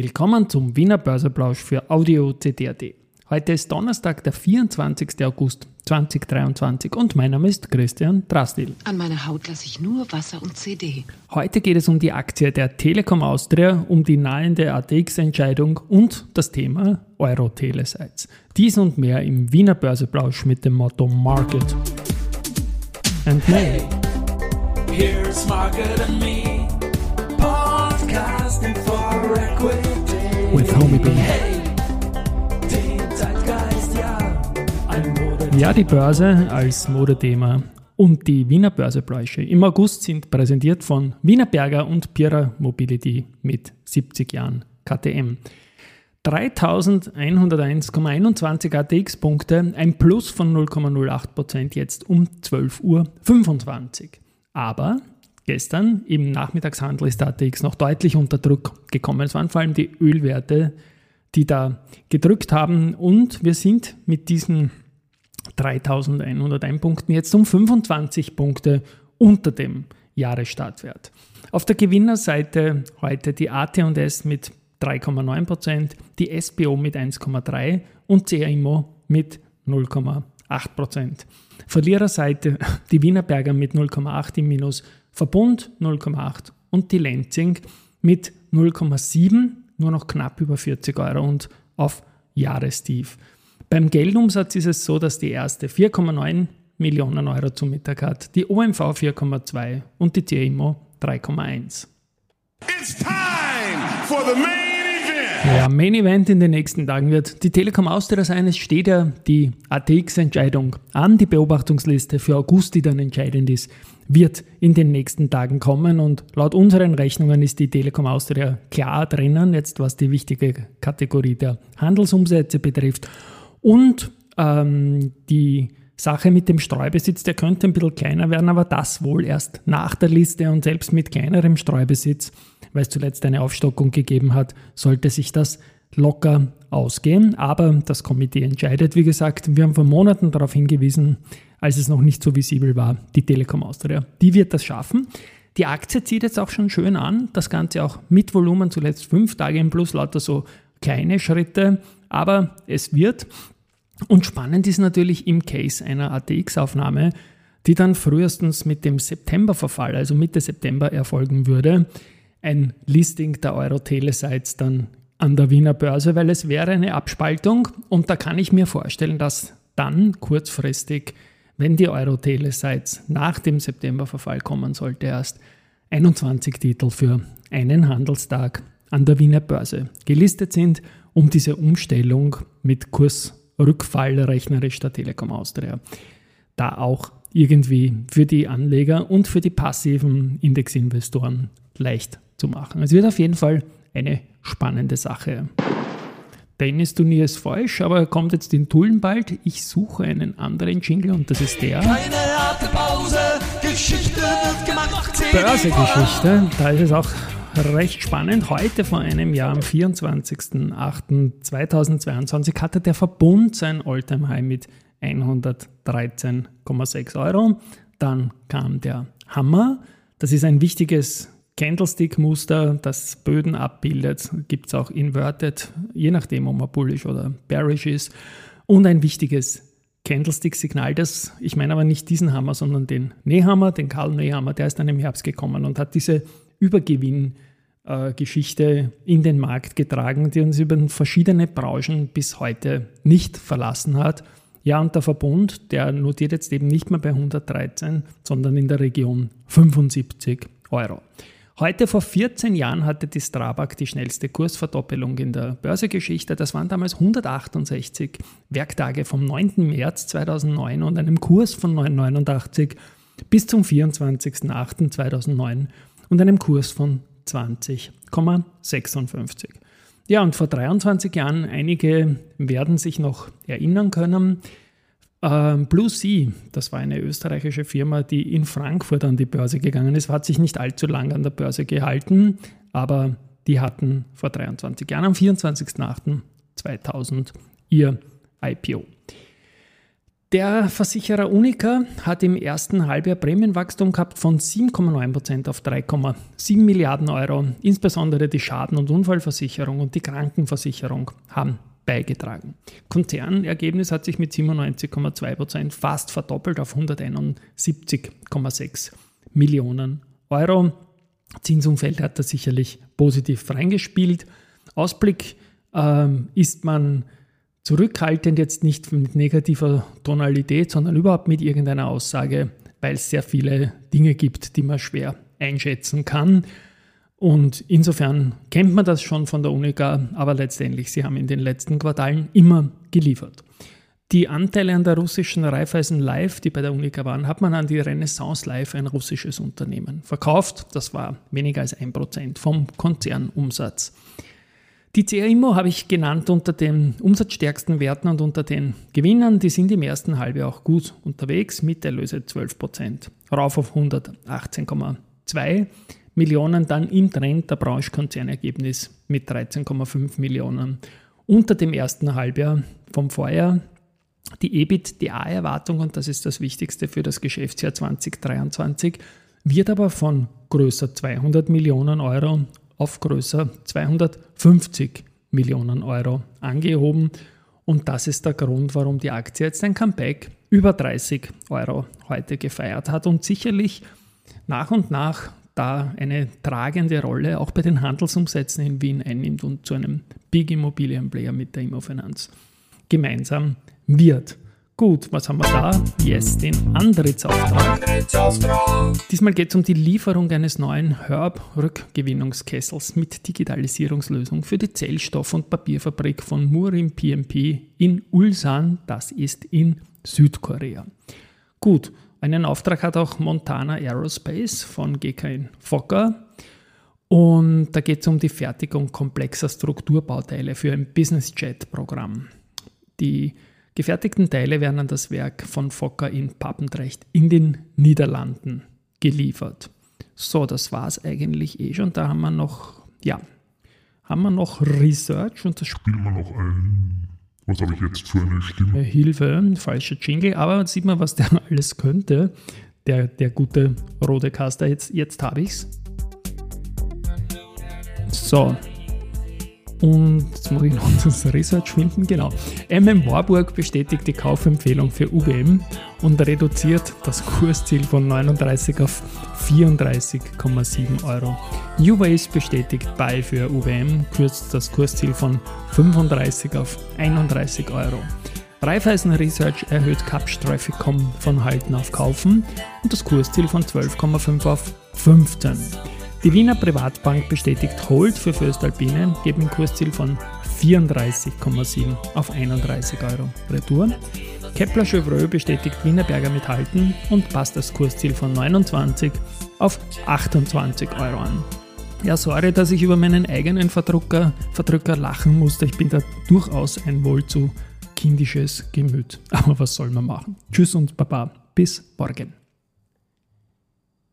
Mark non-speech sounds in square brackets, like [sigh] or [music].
Willkommen zum Wiener Börseplausch für Audio CD.at. Heute ist Donnerstag, der 24. August 2023 und mein Name ist Christian Drastil. An meiner Haut lasse ich nur Wasser und CD. Heute geht es um die Aktie der Telekom Austria, um die nahende ATX-Entscheidung und das Thema Euro-Telesites. Dies und mehr im Wiener Börseplausch mit dem Motto Market and Me. Hey, here's Market and Me, podcasting. With Homie B. Ja, die Börse als Modethema und die Wiener Börsebräuche im August sind präsentiert von Wiener Berger und Pira Mobility mit 70 Jahren KTM. 3101,21 ATX-Punkte, ein Plus von 0,08% jetzt um 12.25 Uhr. Aber gestern im Nachmittagshandel ist der ATX noch deutlich unter Druck gekommen. Es waren vor allem die Ölwerte, die da gedrückt haben und wir sind mit diesen 3101 Punkten jetzt um 25 Punkte unter dem Jahresstartwert. Auf der Gewinnerseite heute die AT&S mit 3,9%, die SBO mit 1,3% und CAIMO mit 0,8%. Verliererseite die Wienerberger mit 0,8 im Minus, Verbund 0,8 und die Lenzing mit 0,7, nur noch knapp über 40 Euro und auf Jahrestief. Beim Geldumsatz ist es so, dass die erste 4,9 Millionen Euro zum Mittag hat, die OMV 4,2 und die CIMO 3,1. It's time for the main. Ja, Main Event in den nächsten Tagen wird die Telekom Austria sein. Es steht ja die ATX-Entscheidung an, die Beobachtungsliste für August, die dann entscheidend ist, wird in den nächsten Tagen kommen. Und laut unseren Rechnungen ist die Telekom Austria klar drinnen, jetzt was die wichtige Kategorie der Handelsumsätze betrifft. Und ähm, die Sache mit dem Streubesitz, der könnte ein bisschen kleiner werden, aber das wohl erst nach der Liste und selbst mit kleinerem Streubesitz, weil es zuletzt eine Aufstockung gegeben hat, sollte sich das locker ausgehen. Aber das Komitee entscheidet, wie gesagt, wir haben vor Monaten darauf hingewiesen, als es noch nicht so visibel war, die Telekom Austria. Die wird das schaffen. Die Aktie zieht jetzt auch schon schön an, das Ganze auch mit Volumen, zuletzt fünf Tage im Plus, lauter so kleine Schritte, aber es wird. Und spannend ist natürlich im Case einer ATX-Aufnahme, die dann frühestens mit dem Septemberverfall, also Mitte September, erfolgen würde, ein Listing der Euro-Telesites dann an der Wiener Börse, weil es wäre eine Abspaltung. Und da kann ich mir vorstellen, dass dann kurzfristig, wenn die Euro-Telesites nach dem Septemberverfall kommen sollte, erst 21 Titel für einen Handelstag an der Wiener Börse gelistet sind, um diese Umstellung mit Kursrückfall rechnerisch der Telekom Austria da auch irgendwie für die Anleger und für die passiven Indexinvestoren leicht zu machen. Es wird auf jeden Fall eine spannende Sache. Tennisturnier ist falsch, aber er kommt jetzt in Tulln bald. Ich suche einen anderen Jingle und das ist der. Keine harte Pause, Geschichte wird gemacht. Börsegeschichte. Da ist es auch recht spannend. Heute vor einem Jahr, am 24.08.2022, hatte der Verbund sein Alltime-High mit 113,6 Euro. Dann kam der Hammer. Das ist ein wichtiges Candlestick-Muster, das Böden abbildet. Gibt es auch inverted, je nachdem, ob man bullish oder bearish ist. Und ein wichtiges Candlestick-Signal, das, ich meine aber nicht diesen Hammer, sondern den Nehammer, den Karl Nehammer, der ist dann im Herbst gekommen und hat diese Übergewinn-Geschichte in den Markt getragen, die uns über verschiedene Branchen bis heute nicht verlassen hat. Ja, und der Verbund, der notiert jetzt eben nicht mehr bei 113, sondern in der Region 75 Euro. Heute vor 14 Jahren hatte die Strabag die schnellste Kursverdoppelung in der Börsegeschichte. Das waren damals 168 Werktage vom 9. März 2009 und einem Kurs von 9,89 bis zum 24.08.2009 und einem Kurs von 20,56. Ja, und vor 23 Jahren, einige werden sich noch erinnern können, ähm, Blue Sea, das war eine österreichische Firma, die in Frankfurt an die Börse gegangen ist, hat sich nicht allzu lange an der Börse gehalten, aber die hatten vor 23 Jahren am 24.08.2000 ihr IPO. Der Versicherer Unica hat im ersten Halbjahr Prämienwachstum gehabt von 7,9% auf 3,7 Milliarden Euro. Insbesondere die Schaden- und Unfallversicherung und die Krankenversicherung haben beigetragen. Konzernergebnis hat sich mit 97,2% fast verdoppelt auf 171,6 Millionen Euro. Zinsumfeld hat da sicherlich positiv reingespielt. Ausblick ähm, ist man zurückhaltend jetzt nicht mit negativer Tonalität, sondern überhaupt mit irgendeiner Aussage, weil es sehr viele Dinge gibt, die man schwer einschätzen kann. Und insofern kennt man das schon von der Unica, aber letztendlich, sie haben in den letzten Quartalen immer geliefert. Die Anteile an der russischen Raiffeisen Live, die bei der Unica waren, hat man an die Renaissance Live, ein russisches Unternehmen, verkauft. Das war weniger als ein Prozent vom Konzernumsatz. Die CA Immo habe ich genannt unter den umsatzstärksten Werten und unter den Gewinnern. Die sind im ersten Halbjahr auch gut unterwegs mit Erlöse 12%, rauf auf 118,2 Millionen, dann im Trend der Branchekonzernergebnis mit 13,5 Millionen. Unter dem ersten Halbjahr vom Vorjahr die EBITDA-Erwartung, und das ist das Wichtigste für das Geschäftsjahr 2023, wird aber von größer 200 Millionen Euro auf größer 250 Millionen Euro angehoben. Und das ist der Grund, warum die Aktie jetzt ein Comeback über 30 Euro heute gefeiert hat und sicherlich nach und nach da eine tragende Rolle auch bei den Handelsumsätzen in Wien einnimmt und zu einem Big Immobilienplayer mit der Immofinanz gemeinsam wird. Gut, was haben wir da? Yes, den Antrittsauftrag. Diesmal geht es um die Lieferung eines neuen Herb-Rückgewinnungskessels mit Digitalisierungslösung für die Zellstoff- und Papierfabrik von Murim PMP in Ulsan, das ist in Südkorea. Gut, einen Auftrag hat auch Montana Aerospace von GKN Fokker. Und da geht es um die Fertigung komplexer Strukturbauteile für ein Business Jet-Programm. Die gefertigten Teile werden an das Werk von Fokker in Pappendrecht in den Niederlanden geliefert. So, das war es eigentlich eh schon. Da haben wir noch, ja, haben wir noch Research und das spielen wir noch ein. Was habe ich jetzt für eine Stimme? Hilfe, falscher Jingle, aber sieht man, was der [laughs] alles könnte. Der, der gute Rodecaster, jetzt, jetzt habe ich es. So, und jetzt muss ich noch [laughs] das Research finden. Genau. MM Warburg bestätigt die Kaufempfehlung für UBM und reduziert das Kursziel von 39 auf 34,7 Euro. Uways bestätigt Buy für UBM, kürzt das Kursziel von 35 auf 31 Euro. Raiffeisen Research erhöht Capsch Traffic.com von Halten auf Kaufen und das Kursziel von 12,5 auf 15. Die Wiener Privatbank bestätigt Hold für Föstalpine, geben Kursziel von 34,7 auf 31 Euro Retour. Kepler Chevreux bestätigt Wienerberger mit Halten und passt das Kursziel von 29 auf 28 Euro an. Ja, sorry, dass ich über meinen eigenen Verdrucker, Verdrücker lachen musste. Ich bin da durchaus ein wohl zu kindisches Gemüt. Aber was soll man machen? Tschüss und Baba. Bis morgen.